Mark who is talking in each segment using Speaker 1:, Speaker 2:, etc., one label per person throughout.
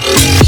Speaker 1: Get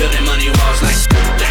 Speaker 1: Building money walls like